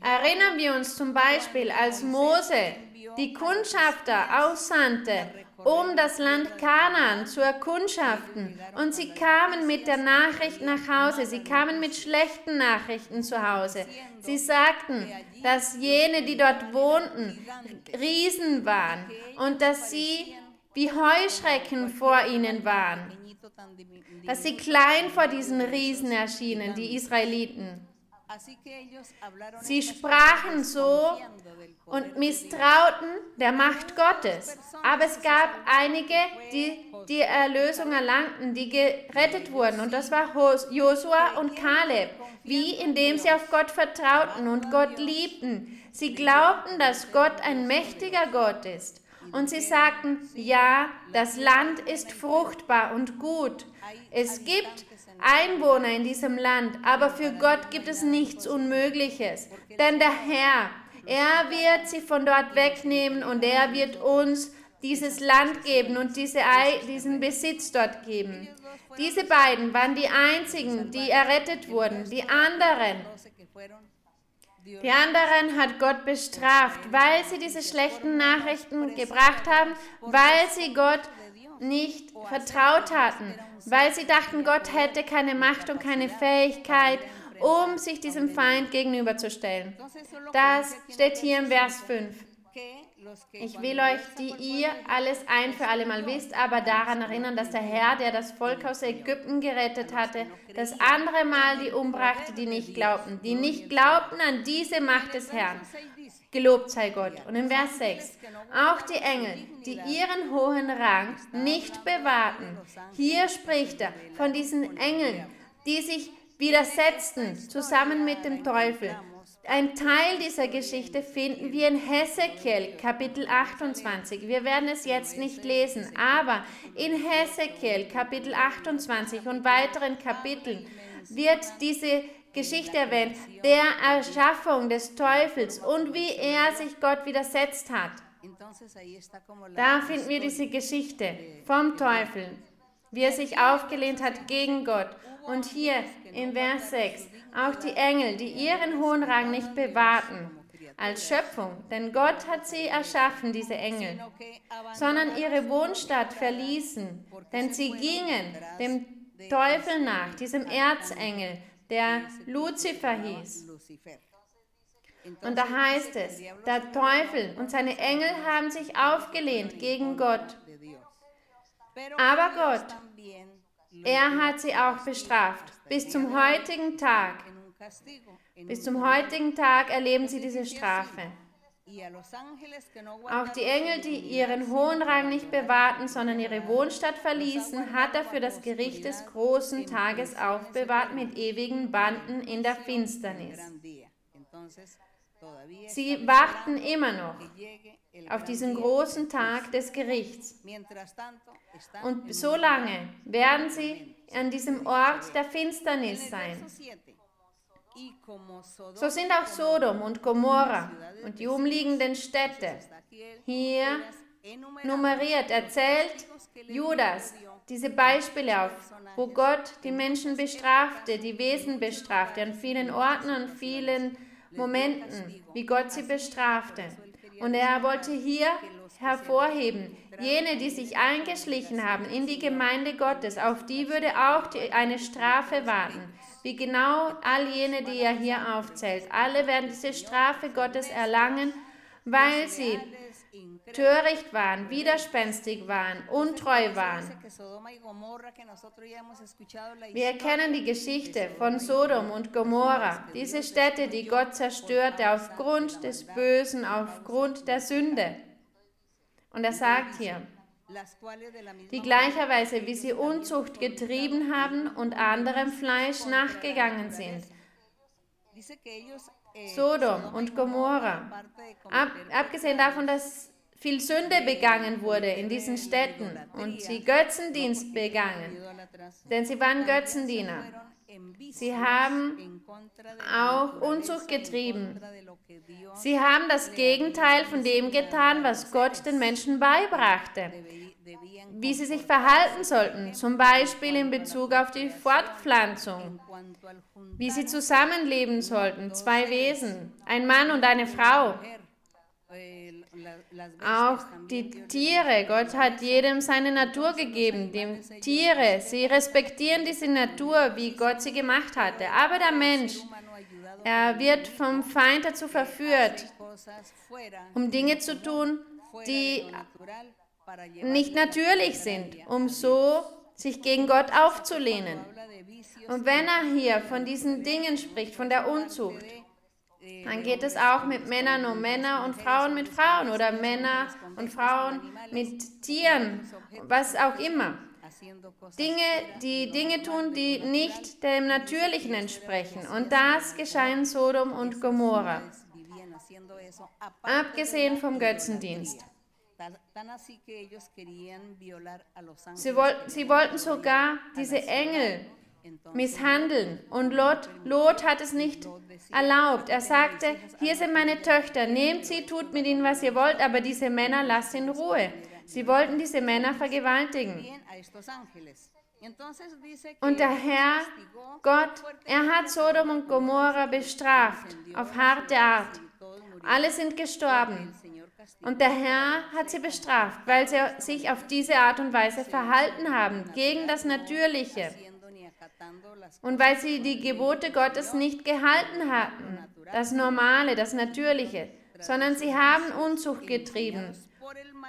Erinnern wir uns zum Beispiel, als Mose die Kundschafter aussandte, um das Land Kanaan zu erkundschaften. Und sie kamen mit der Nachricht nach Hause. Sie kamen mit schlechten Nachrichten zu Hause. Sie sagten, dass jene, die dort wohnten, Riesen waren und dass sie wie Heuschrecken vor ihnen waren. Dass sie klein vor diesen Riesen erschienen, die Israeliten. Sie sprachen so und misstrauten der Macht Gottes. Aber es gab einige, die die Erlösung erlangten, die gerettet wurden. Und das war Josua und Kaleb, wie indem sie auf Gott vertrauten und Gott liebten. Sie glaubten, dass Gott ein mächtiger Gott ist. Und sie sagten, ja, das Land ist fruchtbar und gut. Es gibt Einwohner in diesem Land, aber für Gott gibt es nichts Unmögliches. Denn der Herr, er wird sie von dort wegnehmen und er wird uns dieses Land geben und diese, diesen Besitz dort geben. Diese beiden waren die einzigen, die errettet wurden. Die anderen, die anderen hat Gott bestraft, weil sie diese schlechten Nachrichten gebracht haben, weil sie Gott nicht vertraut hatten, weil sie dachten, Gott hätte keine Macht und keine Fähigkeit, um sich diesem Feind gegenüberzustellen. Das steht hier im Vers 5. Ich will euch, die ihr alles ein für alle Mal wisst, aber daran erinnern, dass der Herr, der das Volk aus Ägypten gerettet hatte, das andere Mal die umbrachte, die nicht glaubten, die nicht glaubten an diese Macht des Herrn. Gelobt sei Gott. Und im Vers 6, auch die Engel, die ihren hohen Rang nicht bewahrten. Hier spricht er von diesen Engeln, die sich widersetzten zusammen mit dem Teufel. Ein Teil dieser Geschichte finden wir in Hesekiel Kapitel 28. Wir werden es jetzt nicht lesen, aber in Hesekiel Kapitel 28 und weiteren Kapiteln wird diese Geschichte erwähnt, der Erschaffung des Teufels und wie er sich Gott widersetzt hat. Da finden wir diese Geschichte vom Teufel, wie er sich aufgelehnt hat gegen Gott. Und hier im Vers 6, auch die Engel, die ihren hohen Rang nicht bewahrten als Schöpfung, denn Gott hat sie erschaffen, diese Engel, sondern ihre Wohnstadt verließen, denn sie gingen dem Teufel nach, diesem Erzengel, der Luzifer hieß. Und da heißt es, der Teufel und seine Engel haben sich aufgelehnt gegen Gott. Aber Gott, er hat sie auch bestraft. Bis zum heutigen Tag. Bis zum heutigen Tag erleben sie diese Strafe. Auch die Engel, die ihren hohen Rang nicht bewahrten, sondern ihre Wohnstadt verließen, hat er für das Gericht des großen Tages aufbewahrt mit ewigen Banden in der Finsternis. Sie warten immer noch auf diesen großen Tag des Gerichts. Und so lange werden sie an diesem Ort der Finsternis sein. So sind auch Sodom und Gomorra und die umliegenden Städte. hier nummeriert, erzählt Judas diese Beispiele auf, wo Gott die Menschen bestrafte, die Wesen bestrafte, an vielen Orten, an vielen Momenten, wie Gott sie bestrafte. Und er wollte hier hervorheben, jene, die sich eingeschlichen haben in die Gemeinde Gottes, auf die würde auch die, eine Strafe warten. Wie genau all jene, die er hier aufzählt. Alle werden diese Strafe Gottes erlangen, weil sie töricht waren, widerspenstig waren, untreu waren. Wir erkennen die Geschichte von Sodom und Gomorra, diese Städte, die Gott zerstörte aufgrund des Bösen, aufgrund der Sünde. Und er sagt hier, die gleicherweise, wie sie Unzucht getrieben haben und anderem Fleisch nachgegangen sind. Sodom und Gomorra. Ab, abgesehen davon, dass viel Sünde begangen wurde in diesen Städten und sie Götzendienst begangen, denn sie waren Götzendiener. Sie haben auch Unzucht getrieben. Sie haben das Gegenteil von dem getan, was Gott den Menschen beibrachte, wie sie sich verhalten sollten, zum Beispiel in Bezug auf die Fortpflanzung, wie sie zusammenleben sollten, zwei Wesen, ein Mann und eine Frau. Auch die Tiere, Gott hat jedem seine Natur gegeben. Die Tiere, sie respektieren diese Natur, wie Gott sie gemacht hatte. Aber der Mensch, er wird vom Feind dazu verführt, um Dinge zu tun, die nicht natürlich sind, um so sich gegen Gott aufzulehnen. Und wenn er hier von diesen Dingen spricht, von der Unzucht, dann geht es auch mit Männern um Männer und Frauen mit Frauen oder Männer und Frauen mit Tieren, was auch immer. Dinge, die Dinge tun, die nicht dem Natürlichen entsprechen. Und das geschah in Sodom und Gomorra. Abgesehen vom Götzendienst. Sie, woll sie wollten sogar diese Engel misshandeln. Und Lot, Lot hat es nicht erlaubt. Er sagte, hier sind meine Töchter, nehmt sie, tut mit ihnen, was ihr wollt, aber diese Männer lasst in Ruhe. Sie wollten diese Männer vergewaltigen. Und der Herr, Gott, er hat Sodom und Gomorra bestraft, auf harte Art. Alle sind gestorben. Und der Herr hat sie bestraft, weil sie sich auf diese Art und Weise verhalten haben, gegen das Natürliche. Und weil sie die Gebote Gottes nicht gehalten hatten, das Normale, das Natürliche, sondern sie haben Unzucht getrieben,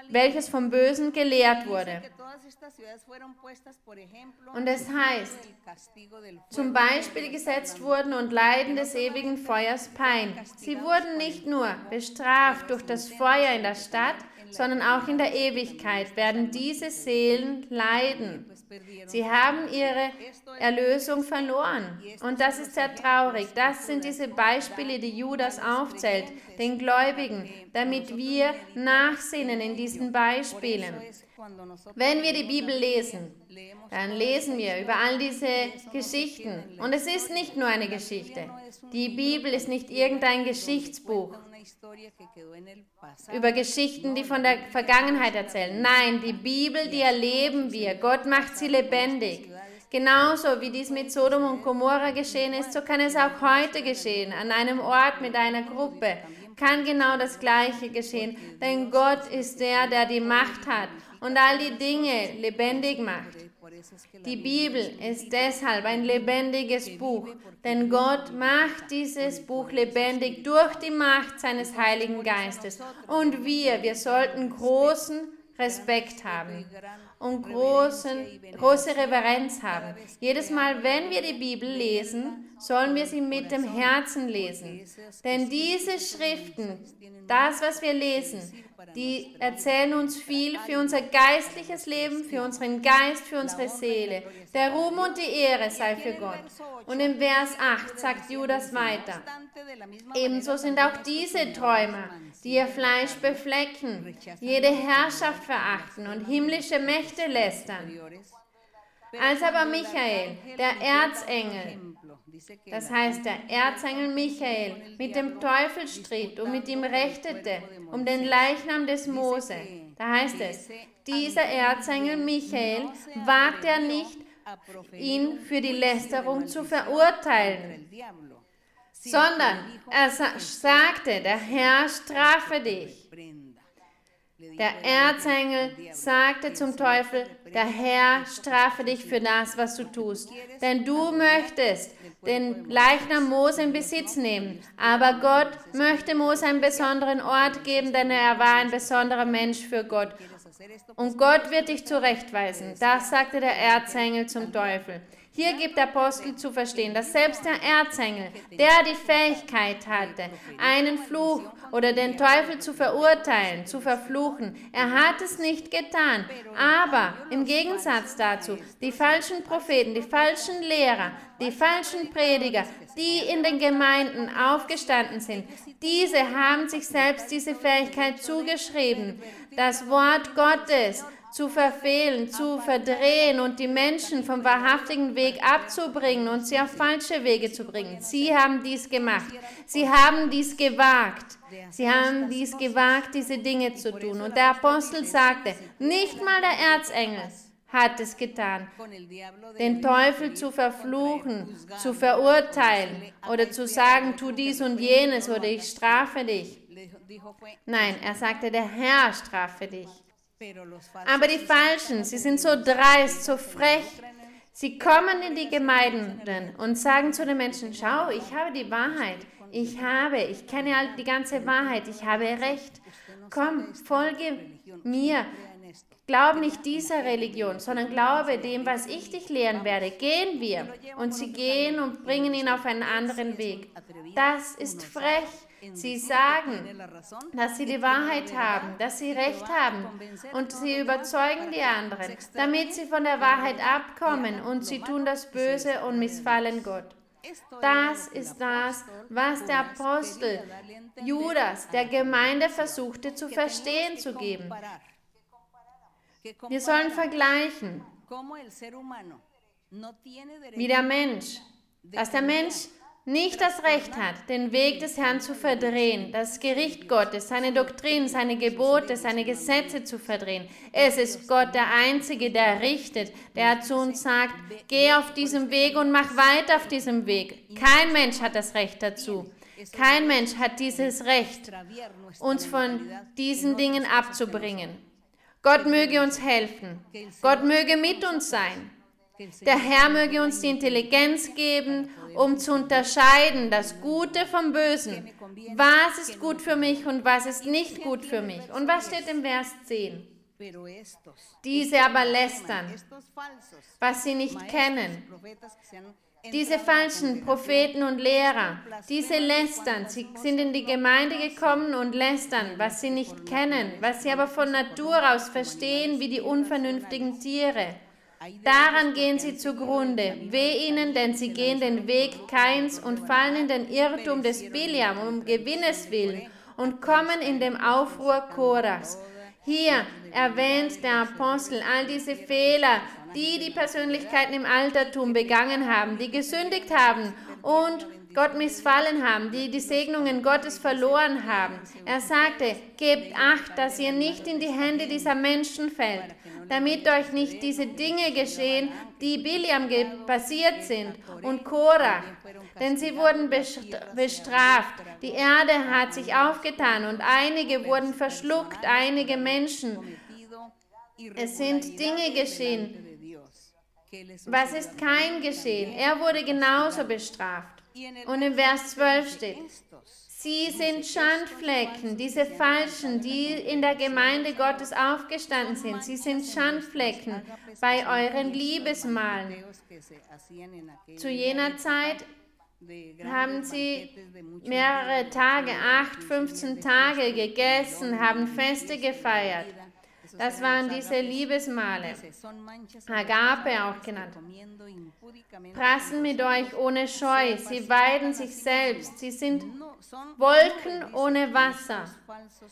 welches vom Bösen gelehrt wurde. Und es heißt, zum Beispiel gesetzt wurden und Leiden des ewigen Feuers Pein. Sie wurden nicht nur bestraft durch das Feuer in der Stadt, sondern auch in der Ewigkeit werden diese Seelen leiden. Sie haben ihre Erlösung verloren. Und das ist sehr traurig. Das sind diese Beispiele, die Judas aufzählt, den Gläubigen, damit wir nachsinnen in diesen Beispielen. Wenn wir die Bibel lesen, dann lesen wir über all diese Geschichten. Und es ist nicht nur eine Geschichte. Die Bibel ist nicht irgendein Geschichtsbuch. Über Geschichten, die von der Vergangenheit erzählen. Nein, die Bibel, die erleben wir. Gott macht sie lebendig. Genauso wie dies mit Sodom und Gomorra geschehen ist, so kann es auch heute geschehen, an einem Ort mit einer Gruppe. Kann genau das Gleiche geschehen, denn Gott ist der, der die Macht hat und all die Dinge lebendig macht. Die Bibel ist deshalb ein lebendiges Buch, denn Gott macht dieses Buch lebendig durch die Macht seines Heiligen Geistes. Und wir, wir sollten großen Respekt haben und großen, große Reverenz haben. Jedes Mal, wenn wir die Bibel lesen, sollen wir sie mit dem Herzen lesen. Denn diese Schriften, das, was wir lesen, die erzählen uns viel für unser geistliches Leben, für unseren Geist, für unsere Seele. Der Ruhm und die Ehre sei für Gott. Und im Vers 8 sagt Judas weiter, ebenso sind auch diese Träumer, die ihr Fleisch beflecken, jede Herrschaft verachten und himmlische Mächte lästern. Als aber Michael, der Erzengel, das heißt, der Erzengel Michael mit dem Teufel stritt und mit ihm rechtete um den Leichnam des Mose. Da heißt es, dieser Erzengel Michael wagt er nicht, ihn für die Lästerung zu verurteilen, sondern er sagte, der Herr strafe dich. Der Erzengel sagte zum Teufel, der Herr strafe dich für das, was du tust, denn du möchtest den Leichnam Mose in Besitz nehmen. Aber Gott möchte Mose einen besonderen Ort geben, denn er war ein besonderer Mensch für Gott. Und Gott wird dich zurechtweisen. Das sagte der Erzengel zum Teufel. Hier gibt der Apostel zu verstehen, dass selbst der Erzengel, der die Fähigkeit hatte, einen Fluch oder den Teufel zu verurteilen, zu verfluchen, er hat es nicht getan. Aber im Gegensatz dazu, die falschen Propheten, die falschen Lehrer, die falschen Prediger, die in den Gemeinden aufgestanden sind, diese haben sich selbst diese Fähigkeit zugeschrieben, das Wort Gottes zu verfehlen, zu verdrehen und die Menschen vom wahrhaftigen Weg abzubringen und sie auf falsche Wege zu bringen. Sie haben dies gemacht. Sie haben dies gewagt. Sie haben dies gewagt, diese Dinge zu tun. Und der Apostel sagte, nicht mal der Erzengel hat es getan, den Teufel zu verfluchen, zu verurteilen oder zu sagen, tu dies und jenes oder ich strafe dich. Nein, er sagte, der Herr strafe dich. Aber die Falschen, sie sind so dreist, so frech. Sie kommen in die Gemeinden und sagen zu den Menschen, schau, ich habe die Wahrheit. Ich habe, ich kenne die ganze Wahrheit. Ich habe Recht. Komm, folge mir. Glaub nicht dieser Religion, sondern glaube dem, was ich dich lehren werde. Gehen wir. Und sie gehen und bringen ihn auf einen anderen Weg. Das ist frech. Sie sagen, dass sie die Wahrheit haben, dass sie Recht haben und sie überzeugen die anderen, damit sie von der Wahrheit abkommen und sie tun das Böse und missfallen Gott. Das ist das, was der Apostel Judas der Gemeinde versuchte zu verstehen zu geben. Wir sollen vergleichen, wie der Mensch, dass der Mensch nicht das Recht hat, den Weg des Herrn zu verdrehen, das Gericht Gottes, seine Doktrin, seine Gebote, seine Gesetze zu verdrehen. Es ist Gott der Einzige, der richtet, der zu uns sagt, geh auf diesem Weg und mach weiter auf diesem Weg. Kein Mensch hat das Recht dazu. Kein Mensch hat dieses Recht, uns von diesen Dingen abzubringen. Gott möge uns helfen. Gott möge mit uns sein. Der Herr möge uns die Intelligenz geben, um zu unterscheiden das Gute vom Bösen. Was ist gut für mich und was ist nicht gut für mich? Und was steht im Vers 10? Diese aber lästern, was sie nicht kennen. Diese falschen Propheten und Lehrer, diese lästern, sie sind in die Gemeinde gekommen und lästern, was sie nicht kennen, was sie aber von Natur aus verstehen wie die unvernünftigen Tiere. Daran gehen sie zugrunde. Weh ihnen, denn sie gehen den Weg Keins und fallen in den Irrtum des Biliam um Gewinnes willen und kommen in dem Aufruhr Korachs. Hier erwähnt der Apostel all diese Fehler, die die Persönlichkeiten im Altertum begangen haben, die gesündigt haben und Gott missfallen haben, die die Segnungen Gottes verloren haben. Er sagte, gebt acht, dass ihr nicht in die Hände dieser Menschen fällt, damit euch nicht diese Dinge geschehen, die Biliam passiert sind und Korach, denn sie wurden bestraft. Die Erde hat sich aufgetan und einige wurden verschluckt, einige Menschen. Es sind Dinge geschehen. Was ist kein geschehen? Er wurde genauso bestraft. Und im Vers 12 steht, Sie sind Schandflecken, diese Falschen, die in der Gemeinde Gottes aufgestanden sind. Sie sind Schandflecken bei euren Liebesmalen. Zu jener Zeit haben sie mehrere Tage, acht, 15 Tage gegessen, haben Feste gefeiert. Das waren diese Liebesmale, Agape auch genannt. Prassen mit euch ohne Scheu, sie weiden sich selbst, sie sind Wolken ohne Wasser.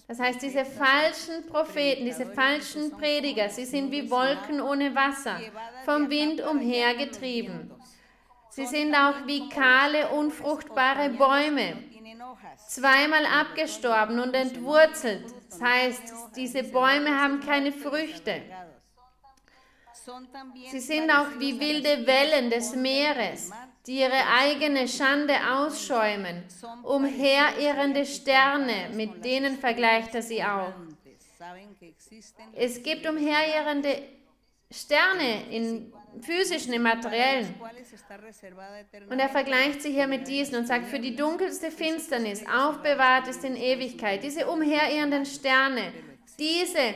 Das heißt, diese falschen Propheten, diese falschen Prediger, sie sind wie Wolken ohne Wasser, vom Wind umhergetrieben. Sie sind auch wie kahle, unfruchtbare Bäume, zweimal abgestorben und entwurzelt. Das heißt, diese Bäume haben keine Früchte. Sie sind auch wie wilde Wellen des Meeres, die ihre eigene Schande ausschäumen, umherirrende Sterne, mit denen vergleicht er sie auch. Es gibt umherirrende Sterne in physischen, im materiellen. Und er vergleicht sie hier mit diesen und sagt, für die dunkelste Finsternis aufbewahrt ist in Ewigkeit. Diese umherirrenden Sterne, diese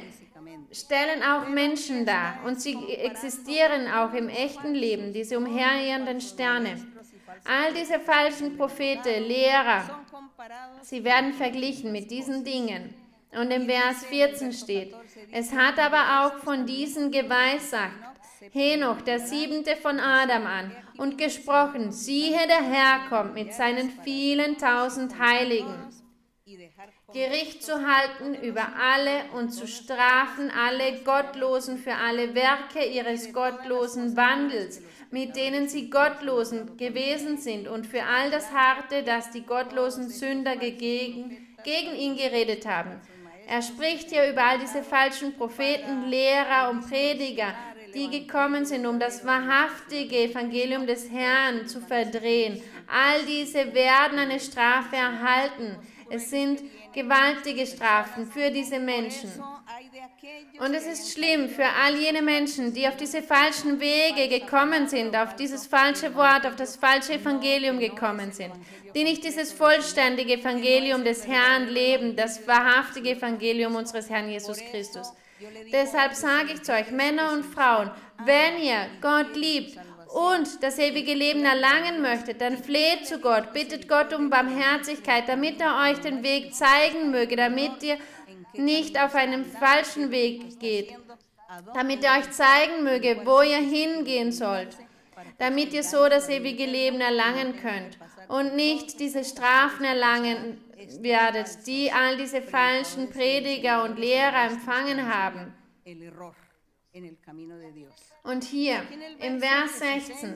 stellen auch Menschen dar und sie existieren auch im echten Leben, diese umherirrenden Sterne. All diese falschen Propheten, Lehrer, sie werden verglichen mit diesen Dingen. Und im Vers 14 steht, es hat aber auch von diesen geweissagt, Henoch, der siebente von Adam an, und gesprochen, siehe, der Herr kommt mit seinen vielen tausend Heiligen, Gericht zu halten über alle und zu strafen alle Gottlosen für alle Werke ihres gottlosen Wandels, mit denen sie Gottlosen gewesen sind, und für all das Harte, das die gottlosen Sünder gegen, gegen ihn geredet haben. Er spricht hier über all diese falschen Propheten, Lehrer und Prediger, die gekommen sind, um das wahrhaftige Evangelium des Herrn zu verdrehen. All diese werden eine Strafe erhalten. Es sind gewaltige Strafen für diese Menschen. Und es ist schlimm für all jene Menschen, die auf diese falschen Wege gekommen sind, auf dieses falsche Wort, auf das falsche Evangelium gekommen sind, die nicht dieses vollständige Evangelium des Herrn leben, das wahrhaftige Evangelium unseres Herrn Jesus Christus. Deshalb sage ich zu euch, Männer und Frauen, wenn ihr Gott liebt und das ewige Leben erlangen möchtet, dann fleht zu Gott, bittet Gott um Barmherzigkeit, damit er euch den Weg zeigen möge, damit ihr nicht auf einem falschen Weg geht, damit er euch zeigen möge, wo ihr hingehen sollt, damit ihr so das ewige Leben erlangen könnt und nicht diese Strafen erlangen werdet, die all diese falschen Prediger und Lehrer empfangen haben. Und hier im Vers 16,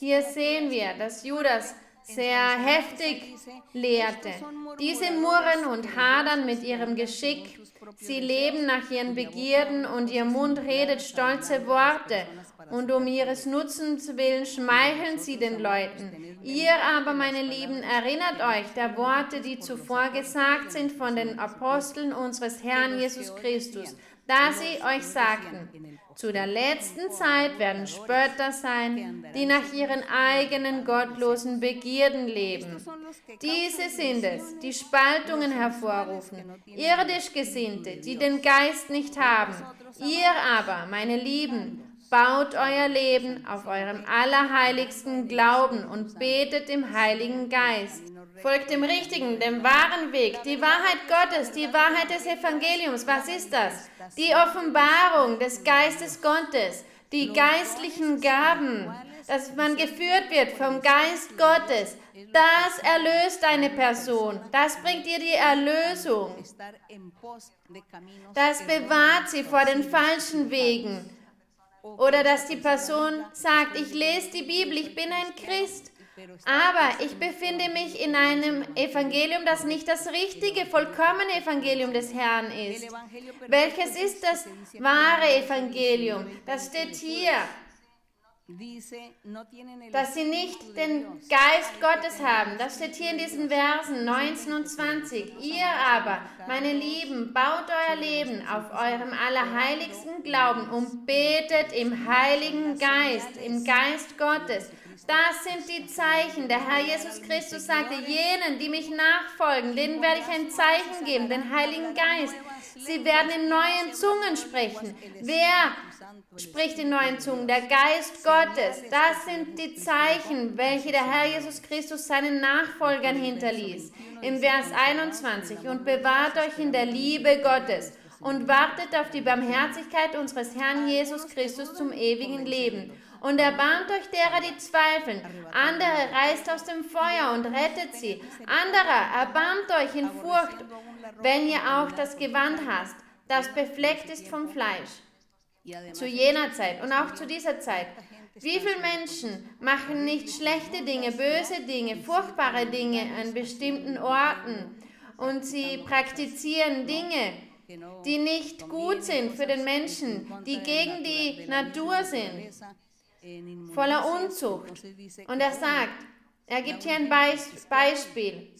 hier sehen wir, dass Judas sehr heftig lehrte. Diese murren und hadern mit ihrem Geschick. Sie leben nach ihren Begierden und ihr Mund redet stolze Worte. Und um ihres Nutzens willen schmeicheln sie den Leuten. Ihr aber, meine Lieben, erinnert euch der Worte, die zuvor gesagt sind von den Aposteln unseres Herrn Jesus Christus, da sie euch sagten, zu der letzten Zeit werden Spötter sein, die nach ihren eigenen gottlosen Begierden leben. Diese sind es, die Spaltungen hervorrufen, irdisch Gesinnte, die den Geist nicht haben. Ihr aber, meine Lieben, baut euer Leben auf eurem allerheiligsten Glauben und betet im Heiligen Geist. Folgt dem richtigen, dem wahren Weg, die Wahrheit Gottes, die Wahrheit des Evangeliums. Was ist das? Die Offenbarung des Geistes Gottes, die geistlichen Gaben, dass man geführt wird vom Geist Gottes. Das erlöst eine Person. Das bringt ihr die Erlösung. Das bewahrt sie vor den falschen Wegen Oder dass die Person sagt, ich lese die Bibel, ich bin ein Christ. Aber ich befinde mich in einem Evangelium, das nicht das richtige, vollkommene Evangelium des Herrn ist. Welches ist das wahre Evangelium? Das steht hier dass sie nicht den Geist Gottes haben. Das steht hier in diesen Versen 19 und 20. Ihr aber, meine Lieben, baut euer Leben auf eurem allerheiligsten Glauben und betet im Heiligen Geist, im Geist Gottes. Das sind die Zeichen. Der Herr Jesus Christus sagte, jenen, die mich nachfolgen, denen werde ich ein Zeichen geben, den Heiligen Geist. Sie werden in neuen Zungen sprechen. Wer spricht in neuen Zungen? Der Geist Gottes. Das sind die Zeichen, welche der Herr Jesus Christus seinen Nachfolgern hinterließ. Im Vers 21. Und bewahrt euch in der Liebe Gottes und wartet auf die Barmherzigkeit unseres Herrn Jesus Christus zum ewigen Leben. Und erbarmt euch derer, die zweifeln. Andere reißt aus dem Feuer und rettet sie. Anderer erbarmt euch in Furcht, wenn ihr auch das Gewand hast, das befleckt ist vom Fleisch zu jener Zeit und auch zu dieser Zeit. Wie viele Menschen machen nicht schlechte Dinge, böse Dinge, furchtbare Dinge an bestimmten Orten und sie praktizieren Dinge, die nicht gut sind für den Menschen, die gegen die Natur sind, voller Unzucht. Und er sagt, er gibt hier ein Beispiel.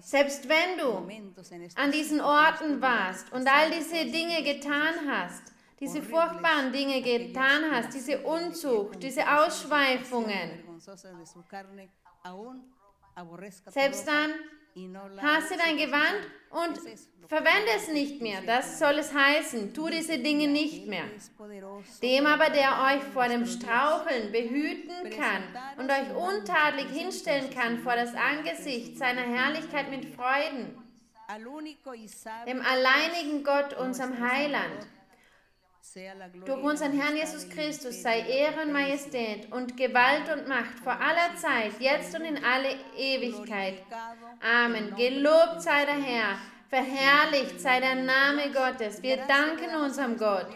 Selbst wenn du an diesen Orten warst und all diese Dinge getan hast, diese furchtbaren Dinge getan hast, diese Unzucht, diese Ausschweifungen, selbst dann hasse dein Gewand und Verwende es nicht mehr, das soll es heißen, tu diese Dinge nicht mehr. Dem aber, der euch vor dem Straucheln behüten kann und euch untadelig hinstellen kann vor das Angesicht seiner Herrlichkeit mit Freuden, dem alleinigen Gott, unserem Heiland, durch unseren Herrn Jesus Christus sei Ehre und Majestät und Gewalt und Macht vor aller Zeit, jetzt und in alle Ewigkeit. Amen. Gelobt sei der Herr Verherrlicht sei der Name Gottes. Wir danken unserem Gott.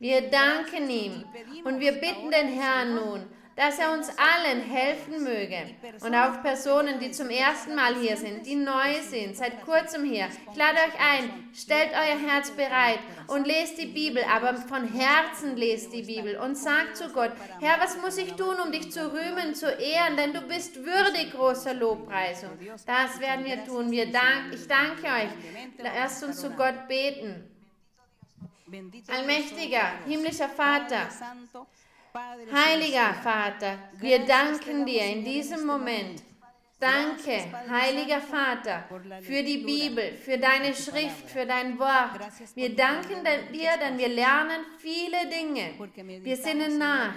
Wir danken ihm. Und wir bitten den Herrn nun, dass er uns allen helfen möge. Und auch Personen, die zum ersten Mal hier sind, die neu sind, seit kurzem hier. Ich lade euch ein, stellt euer Herz bereit und lest die Bibel, aber von Herzen lest die Bibel und sagt zu Gott, Herr, was muss ich tun, um dich zu rühmen, zu ehren, denn du bist würdig großer Lobpreisung. Das werden wir tun. Wir dank, ich danke euch. Lasst uns zu Gott beten. Allmächtiger, himmlischer Vater, Heiliger Vater, wir danken dir in diesem Moment. Danke, heiliger Vater, für die Bibel, für deine Schrift, für dein Wort. Wir danken dir, denn wir lernen viele Dinge. Wir sinnen nach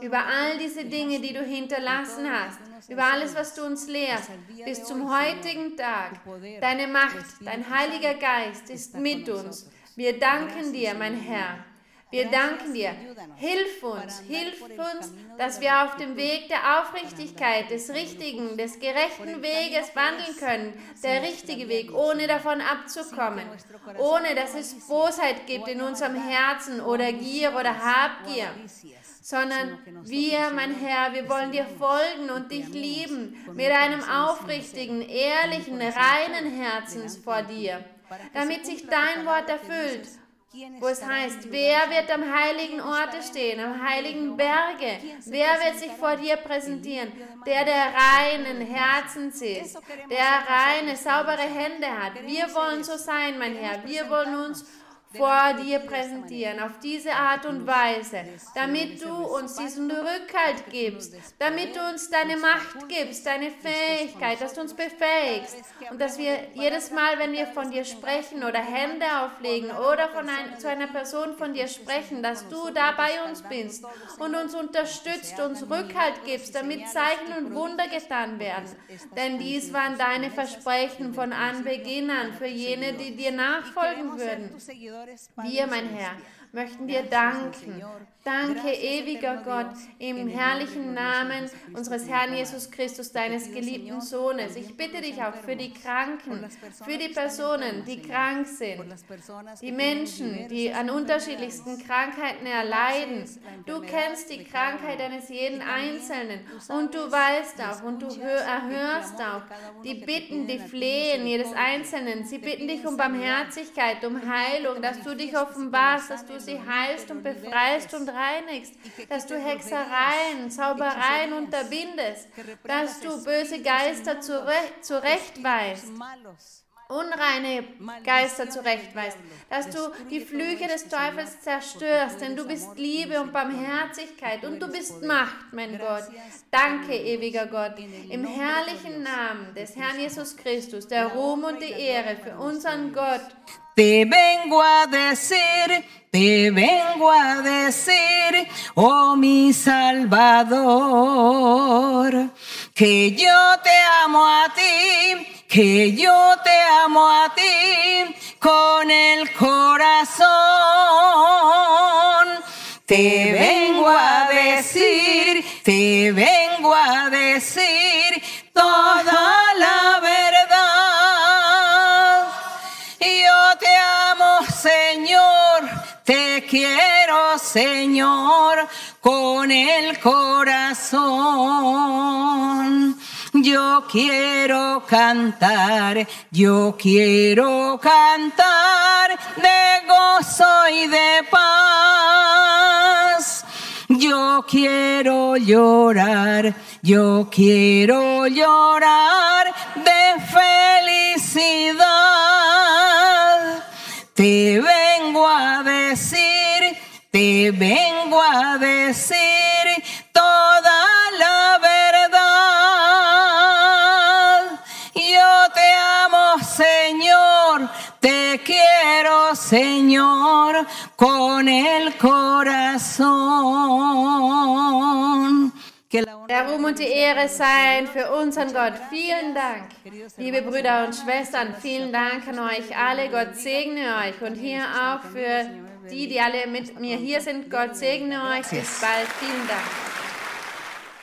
über all diese Dinge, die du hinterlassen hast, über alles, was du uns lehrst, bis zum heutigen Tag. Deine Macht, dein Heiliger Geist ist mit uns. Wir danken dir, mein Herr. Wir danken dir. Hilf uns, hilf uns, dass wir auf dem Weg der Aufrichtigkeit, des richtigen, des gerechten Weges wandeln können. Der richtige Weg, ohne davon abzukommen. Ohne dass es Bosheit gibt in unserem Herzen oder Gier oder Habgier sondern wir, mein Herr, wir wollen dir folgen und dich lieben mit einem aufrichtigen, ehrlichen, reinen Herzens vor dir, damit sich dein Wort erfüllt wo es heißt, wer wird am heiligen Orte stehen, am heiligen Berge? Wer wird sich vor dir präsentieren? Der, der reinen Herzens ist, der reine, saubere Hände hat. Wir wollen so sein, mein Herr. Wir wollen uns vor dir präsentieren, auf diese Art und Weise, damit du uns diesen Rückhalt gibst, damit du uns deine Macht gibst, deine Fähigkeit, dass du uns befähigst und dass wir jedes Mal, wenn wir von dir sprechen oder Hände auflegen oder von ein, zu einer Person von dir sprechen, dass du da bei uns bist und uns unterstützt, uns Rückhalt gibst, damit Zeichen und Wunder getan werden. Denn dies waren deine Versprechen von Anbeginn an für jene, die dir nachfolgen würden. Wir, mein Herr, möchten dir danken. Danke, ewiger Gott, im herrlichen Namen unseres Herrn Jesus Christus, deines geliebten Sohnes. Ich bitte dich auch für die Kranken, für die Personen, die krank sind, die Menschen, die an unterschiedlichsten Krankheiten erleiden. Du kennst die Krankheit eines jeden Einzelnen. und du weißt auch und du erhörst auch. die Bitten, die Flehen jedes Einzelnen. Sie bitten dich um Barmherzigkeit, um Heilung, dass du dich offenbarst, dass du sie heilst und befreist und reinigst, dass du Hexereien, Zaubereien unterbindest, dass du böse Geister zurechtweist unreine Geister zurechtweist, dass du die Flüche des Teufels zerstörst, denn du bist Liebe und Barmherzigkeit und du bist Macht, mein Gott. Danke, ewiger Gott, im herrlichen Namen des Herrn Jesus Christus, der Ruhm und die Ehre für unseren Gott. Te vengo a decir, te vengo a decir, oh mi Salvador, que yo te amo a ti, que yo te amo a ti con el corazón. Te vengo a decir, te vengo a decir toda la verdad. Yo te amo, Señor, te quiero, Señor, con el corazón. Yo quiero cantar, yo quiero cantar de gozo y de paz. Yo quiero llorar, yo quiero llorar de felicidad. Te vengo a decir, te vengo a decir toda Señor, con el corazón. Der Ruhm und die Ehre seien für unseren Gott. Vielen Dank, liebe Brüder und Schwestern. Vielen Dank an euch alle. Gott segne euch. Und hier auch für die, die alle mit mir hier sind. Gott segne euch. Bis bald. Vielen Dank.